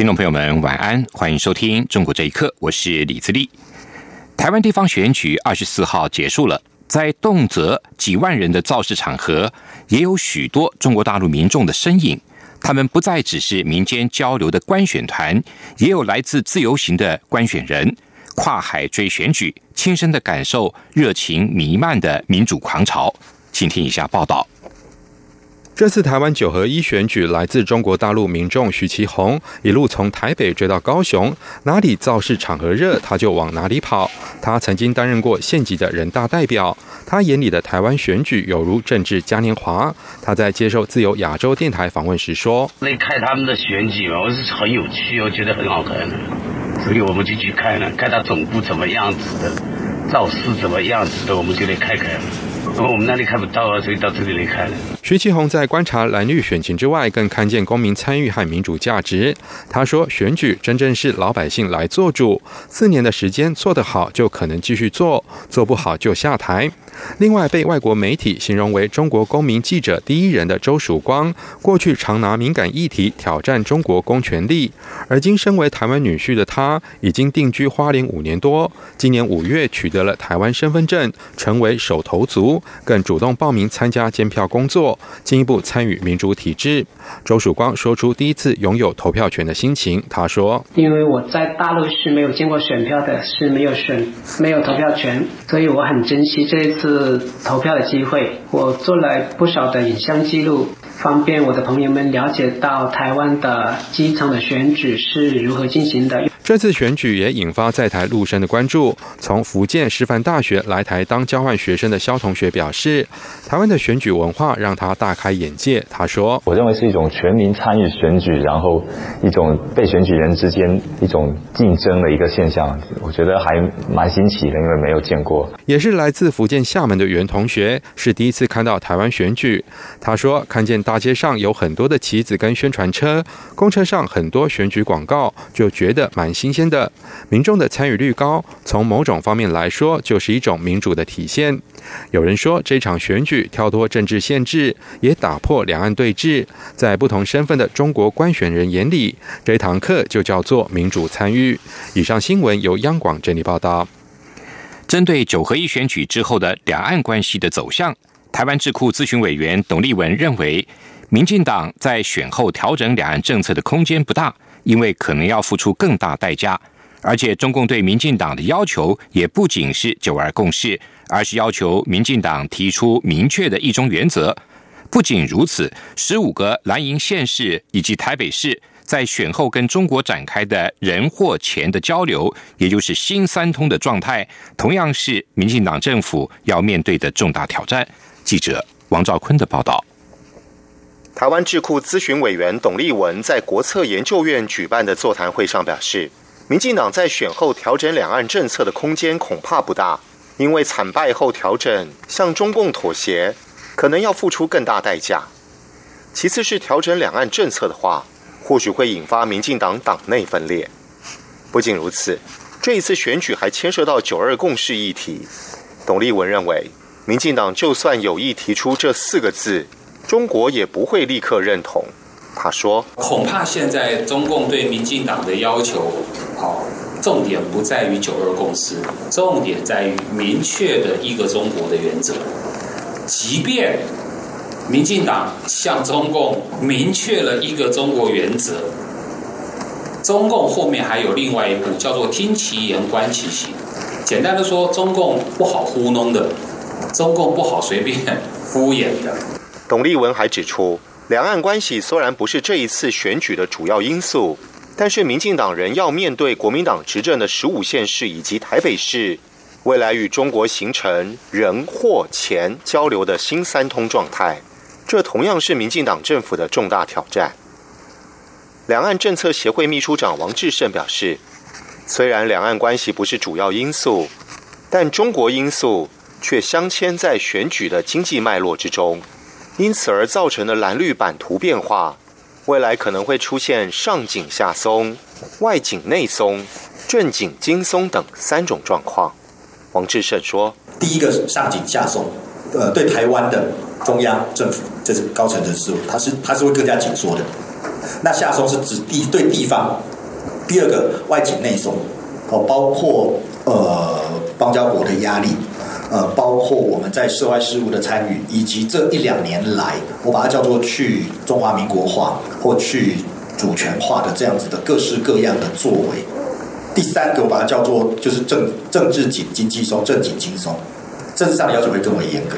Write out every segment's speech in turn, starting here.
听众朋友们，晚安，欢迎收听《中国这一刻》，我是李自立。台湾地方选举二十四号结束了，在动辄几万人的造势场合，也有许多中国大陆民众的身影。他们不再只是民间交流的观选团，也有来自自由行的观选人，跨海追选举，亲身的感受热情弥漫的民主狂潮。请听以下报道。这次台湾九合一选举，来自中国大陆民众徐其红一路从台北追到高雄，哪里造势场合热，他就往哪里跑。他曾经担任过县级的人大代表，他眼里的台湾选举有如政治嘉年华。他在接受自由亚洲电台访问时说：“那看他们的选举嘛，我是很有趣，我觉得很好看，所以我们就去看了，看他总部怎么样子的，造势怎么样子的，我们就来看看。”我们那里看不到啊，所以到这里来看。徐启宏在观察蓝绿选情之外，更看见公民参与和民主价值。他说：“选举真正是老百姓来做主，四年的时间做得好，就可能继续做；做不好就下台。”另外，被外国媒体形容为中国公民记者第一人的周曙光，过去常拿敏感议题挑战中国公权力，而今身为台湾女婿的他，已经定居花莲五年多，今年五月取得了台湾身份证，成为手头族，更主动报名参加监票工作，进一步参与民主体制。周曙光说出第一次拥有投票权的心情，他说：“因为我在大陆是没有见过选票的，是没有选没有投票权，所以我很珍惜这一次。”投票的机会，我做了不少的影像记录。方便我的朋友们了解到台湾的基层的选举是如何进行的。这次选举也引发在台陆生的关注。从福建师范大学来台当交换学生的肖同学表示，台湾的选举文化让他大开眼界。他说：“我认为是一种全民参与选举，然后一种被选举人之间一种竞争的一个现象。我觉得还蛮新奇的，因为没有见过。”也是来自福建厦门的袁同学是第一次看到台湾选举。他说：“看见。”大街上有很多的旗子跟宣传车，公车上很多选举广告，就觉得蛮新鲜的。民众的参与率高，从某种方面来说，就是一种民主的体现。有人说，这场选举跳脱政治限制，也打破两岸对峙。在不同身份的中国官选人眼里，这堂课就叫做民主参与。以上新闻由央广整理报道。针对九合一选举之后的两岸关系的走向。台湾智库咨询委员董立文认为，民进党在选后调整两岸政策的空间不大，因为可能要付出更大代价。而且，中共对民进党的要求也不仅是九二共识，而是要求民进党提出明确的一中原则。不仅如此，十五个蓝营县市以及台北市在选后跟中国展开的人或钱的交流，也就是新三通的状态，同样是民进党政府要面对的重大挑战。记者王兆坤的报道：台湾智库咨询委员董立文在国策研究院举办的座谈会上表示，民进党在选后调整两岸政策的空间恐怕不大，因为惨败后调整向中共妥协，可能要付出更大代价。其次是调整两岸政策的话，或许会引发民进党党内分裂。不仅如此，这一次选举还牵涉到九二共识议题。董立文认为。民进党就算有意提出这四个字，中国也不会立刻认同。他说：“恐怕现在中共对民进党的要求，好，重点不在于九二共识，重点在于明确的一个中国的原则。即便民进党向中共明确了一个中国原则，中共后面还有另外一步，叫做听其言观其行。简单的说，中共不好糊弄的。”中共不好随便敷衍的。董立文还指出，两岸关系虽然不是这一次选举的主要因素，但是民进党人要面对国民党执政的十五县市以及台北市，未来与中国形成人或钱交流的新三通状态，这同样是民进党政府的重大挑战。两岸政策协会秘书长王志胜表示。虽然两岸关系不是主要因素，但中国因素却镶嵌在选举的经济脉络之中，因此而造成的蓝绿版图变化，未来可能会出现上紧下松、外紧内松、正紧经松等三种状况。王志胜说：“第一个上紧下松，呃，对台湾的中央政府，这是高层人士，他是他是会更加紧缩的。那下松是指地对地方。第二个外紧内松，哦，包括呃邦交国的压力，呃，包括我们在涉外事务的参与，以及这一两年来，我把它叫做去中华民国化或去主权化的这样子的各式各样的作为。”第三个我把它叫做就是政政治紧经济松，政紧经松，政治上的要求会更为严格，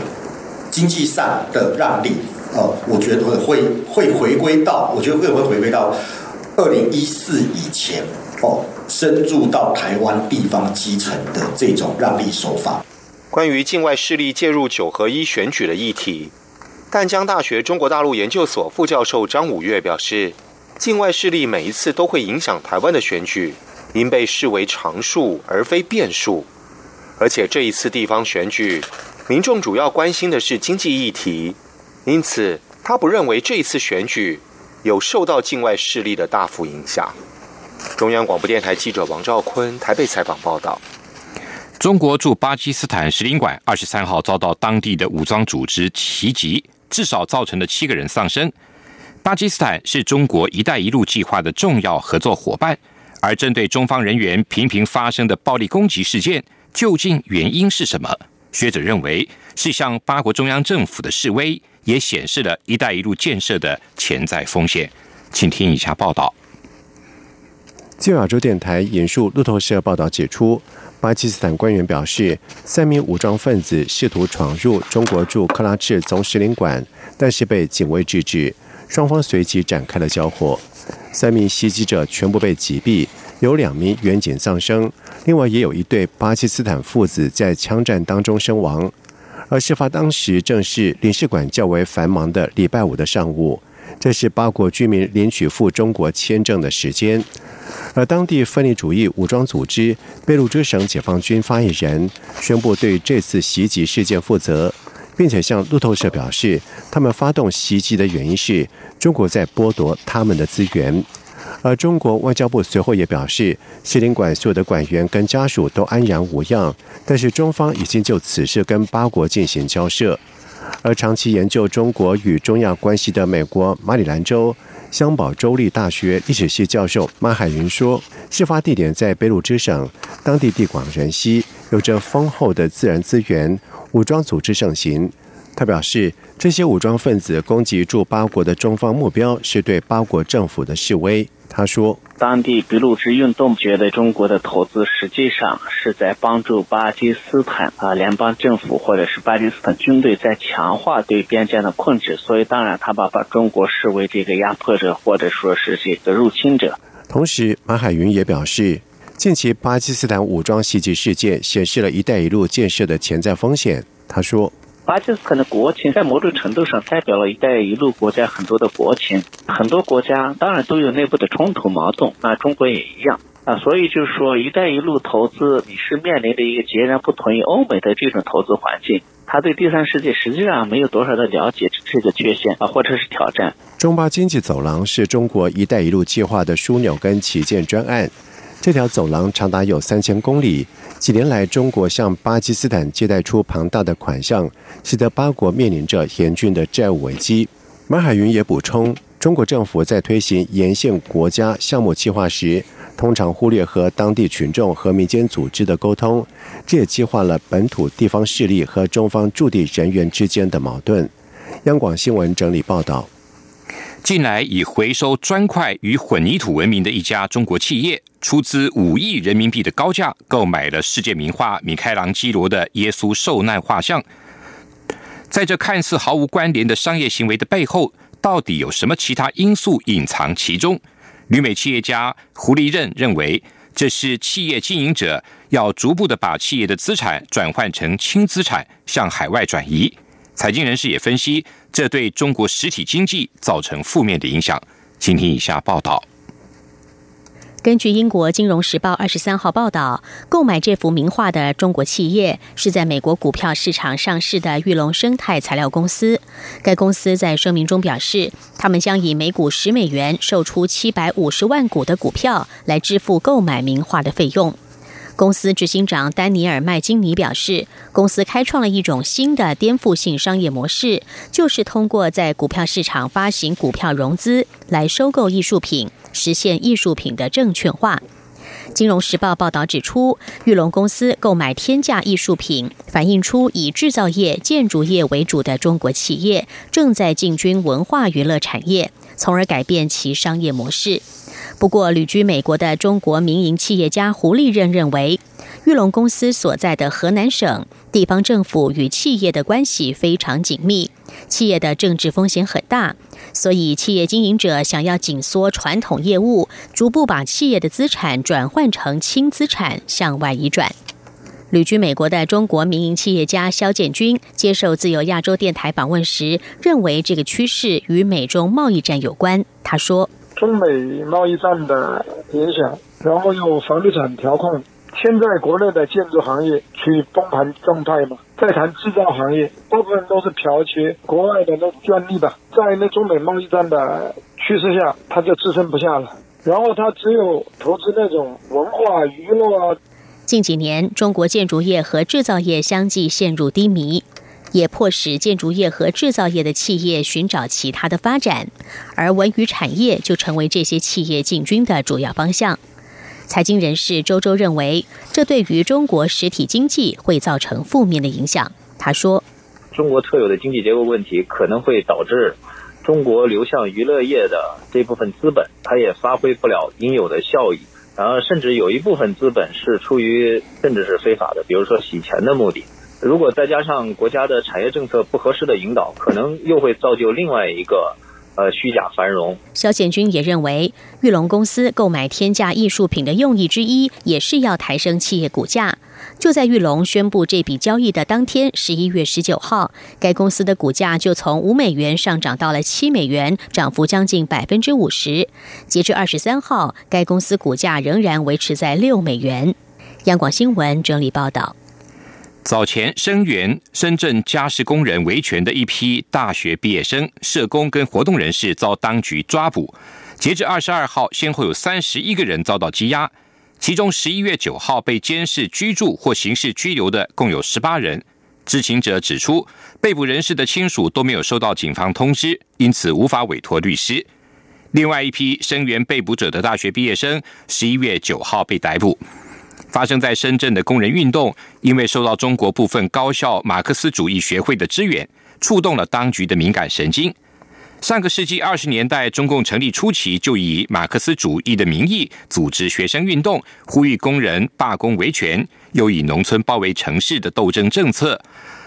经济上的让利，哦，我觉得会会回归到，我觉得会会回归到二零一四以前，哦，深入到台湾地方基层的这种让利手法。关于境外势力介入九合一选举的议题，淡江大学中国大陆研究所副教授张五岳表示，境外势力每一次都会影响台湾的选举。应被视为常数而非变数，而且这一次地方选举，民众主要关心的是经济议题，因此他不认为这一次选举有受到境外势力的大幅影响。中央广播电台记者王兆坤台北采访报道：中国驻巴基斯坦使领馆二十三号遭到当地的武装组织袭击，至少造成了七个人丧生。巴基斯坦是中国“一带一路”计划的重要合作伙伴。而针对中方人员频频发生的暴力攻击事件，究竟原因是什么？学者认为是向八国中央政府的示威，也显示了一带一路建设的潜在风险。请听以下报道。自由亚洲电台引述路透社报道指出，巴基斯坦官员表示，三名武装分子试图闯入中国驻克拉治总使领馆，但是被警卫制止，双方随即展开了交火。三名袭击者全部被击毙，有两名远警丧生，另外也有一对巴基斯坦父子在枪战当中身亡。而事发当时正是领事馆较为繁忙的礼拜五的上午，这是八国居民领取赴中国签证的时间。而当地分离主义武装组织贝鲁支省解放军发言人宣布对这次袭击事件负责。并且向路透社表示，他们发动袭击的原因是中国在剥夺他们的资源。而中国外交部随后也表示，使领馆所有的馆员跟家属都安然无恙，但是中方已经就此事跟八国进行交涉。而长期研究中国与中亚关系的美国马里兰州香堡州立大学历史系教授马海云说，事发地点在贝鲁支省，当地地广人稀，有着丰厚的自然资源。武装组织盛行，他表示，这些武装分子攻击驻巴国的中方目标，是对巴国政府的示威。他说，当地俾路支运动觉得中国的投资实际上是在帮助巴基斯坦啊联邦政府或者是巴基斯坦军队在强化对边疆的控制，所以当然他把把中国视为这个压迫者或者说是这个入侵者。同时，马海云也表示。近期巴基斯坦武装袭击事件显示了一带一路建设的潜在风险。他说：“巴基斯坦的国情在某种程度上代表了一带一路国家很多的国情。很多国家当然都有内部的冲突矛盾，那中国也一样啊。所以就是说，一带一路投资你是面临着一个截然不同于欧美的这种投资环境。他对第三世界实际上没有多少的了解，这是个缺陷啊，或者是挑战。中巴经济走廊是中国一带一路计划的枢纽跟旗舰专案。”这条走廊长达有三千公里。几年来，中国向巴基斯坦借贷出庞大的款项，使得八国面临着严峻的债务危机。马海云也补充，中国政府在推行沿线国家项目计划时，通常忽略和当地群众和民间组织的沟通，这也激化了本土地方势力和中方驻地人员之间的矛盾。央广新闻整理报道。近来以回收砖块与混凝土闻名的一家中国企业，出资五亿人民币的高价购买了世界名画米开朗基罗的耶稣受难画像。在这看似毫无关联的商业行为的背后，到底有什么其他因素隐藏其中？旅美企业家胡立任认为，这是企业经营者要逐步的把企业的资产转换成轻资产，向海外转移。财经人士也分析。这对中国实体经济造成负面的影响，请听以下报道。根据英国《金融时报》二十三号报道，购买这幅名画的中国企业是在美国股票市场上市的玉龙生态材料公司。该公司在声明中表示，他们将以每股十美元售出七百五十万股的股票来支付购买名画的费用。公司执行长丹尼尔·麦金尼表示，公司开创了一种新的颠覆性商业模式，就是通过在股票市场发行股票融资来收购艺术品。实现艺术品的证券化。金融时报报道指出，玉龙公司购买天价艺术品，反映出以制造业、建筑业为主的中国企业正在进军文化娱乐产业，从而改变其商业模式。不过，旅居美国的中国民营企业家胡立任认为，玉龙公司所在的河南省地方政府与企业的关系非常紧密，企业的政治风险很大。所以，企业经营者想要紧缩传统业务，逐步把企业的资产转换成轻资产，向外移转。旅居美国的中国民营企业家肖建军接受自由亚洲电台访问时，认为这个趋势与美中贸易战有关。他说：“中美贸易战的影响，然后又房地产调控。”现在国内的建筑行业处于崩盘状态嘛？再谈制造行业，大部分都是剽窃国外的那专利吧。在那中美贸易战的趋势下，它就支撑不下了。然后它只有投资那种文化娱乐啊。近几年，中国建筑业和制造业相继陷入低迷，也迫使建筑业和制造业的企业寻找其他的发展，而文娱产业就成为这些企业进军的主要方向。财经人士周周认为，这对于中国实体经济会造成负面的影响。他说：“中国特有的经济结构问题可能会导致中国流向娱乐业的这部分资本，它也发挥不了应有的效益。然后，甚至有一部分资本是出于甚至是非法的，比如说洗钱的目的。如果再加上国家的产业政策不合适的引导，可能又会造就另外一个。”呃，虚假繁荣。肖建军也认为，玉龙公司购买天价艺术品的用意之一，也是要抬升企业股价。就在玉龙宣布这笔交易的当天，十一月十九号，该公司的股价就从五美元上涨到了七美元，涨幅将近百分之五十。截至二十三号，该公司股价仍然维持在六美元。央广新闻整理报道。早前声援深圳家事工人维权的一批大学毕业生、社工跟活动人士遭当局抓捕。截至二十二号，先后有三十一个人遭到羁押，其中十一月九号被监视居住或刑事拘留的共有十八人。知情者指出，被捕人士的亲属都没有收到警方通知，因此无法委托律师。另外一批声援被捕者的大学毕业生，十一月九号被逮捕。发生在深圳的工人运动，因为受到中国部分高校马克思主义学会的支援，触动了当局的敏感神经。上个世纪二十年代，中共成立初期就以马克思主义的名义组织学生运动，呼吁工人罢工维权，又以农村包围城市的斗争政策，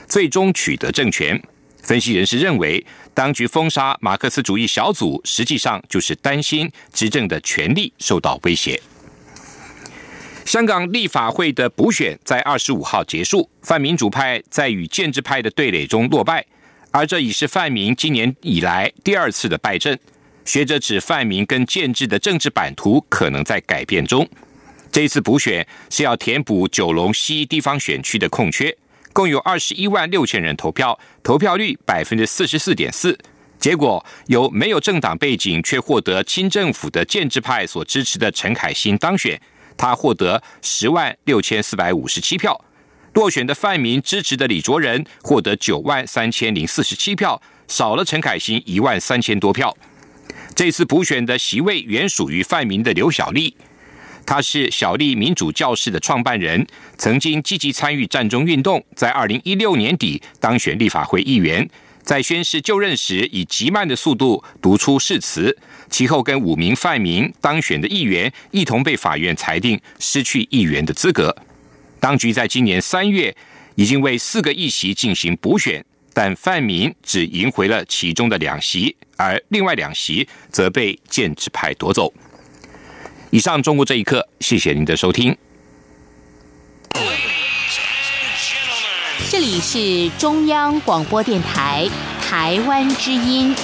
最终取得政权。分析人士认为，当局封杀马克思主义小组，实际上就是担心执政的权力受到威胁。香港立法会的补选在二十五号结束，泛民主派在与建制派的对垒中落败，而这已是泛民今年以来第二次的败阵。学者指，泛民跟建制的政治版图可能在改变中。这次补选是要填补九龙西地方选区的空缺，共有二十一万六千人投票，投票率百分之四十四点四。结果由没有政党背景却获得亲政府的建制派所支持的陈凯欣当选。他获得十万六千四百五十七票，落选的泛民支持的李卓人获得九万三千零四十七票，少了陈凯欣一万三千多票。这次补选的席位原属于泛民的刘小丽，她是小丽民主教室的创办人，曾经积极参与战中运动，在二零一六年底当选立法会议员。在宣誓就任时，以极慢的速度读出誓词，其后跟五名泛民当选的议员一同被法院裁定失去议员的资格。当局在今年三月已经为四个议席进行补选，但泛民只赢回了其中的两席，而另外两席则被建制派夺走。以上中国这一刻，谢谢您的收听。这里是中央广播电台台湾之音。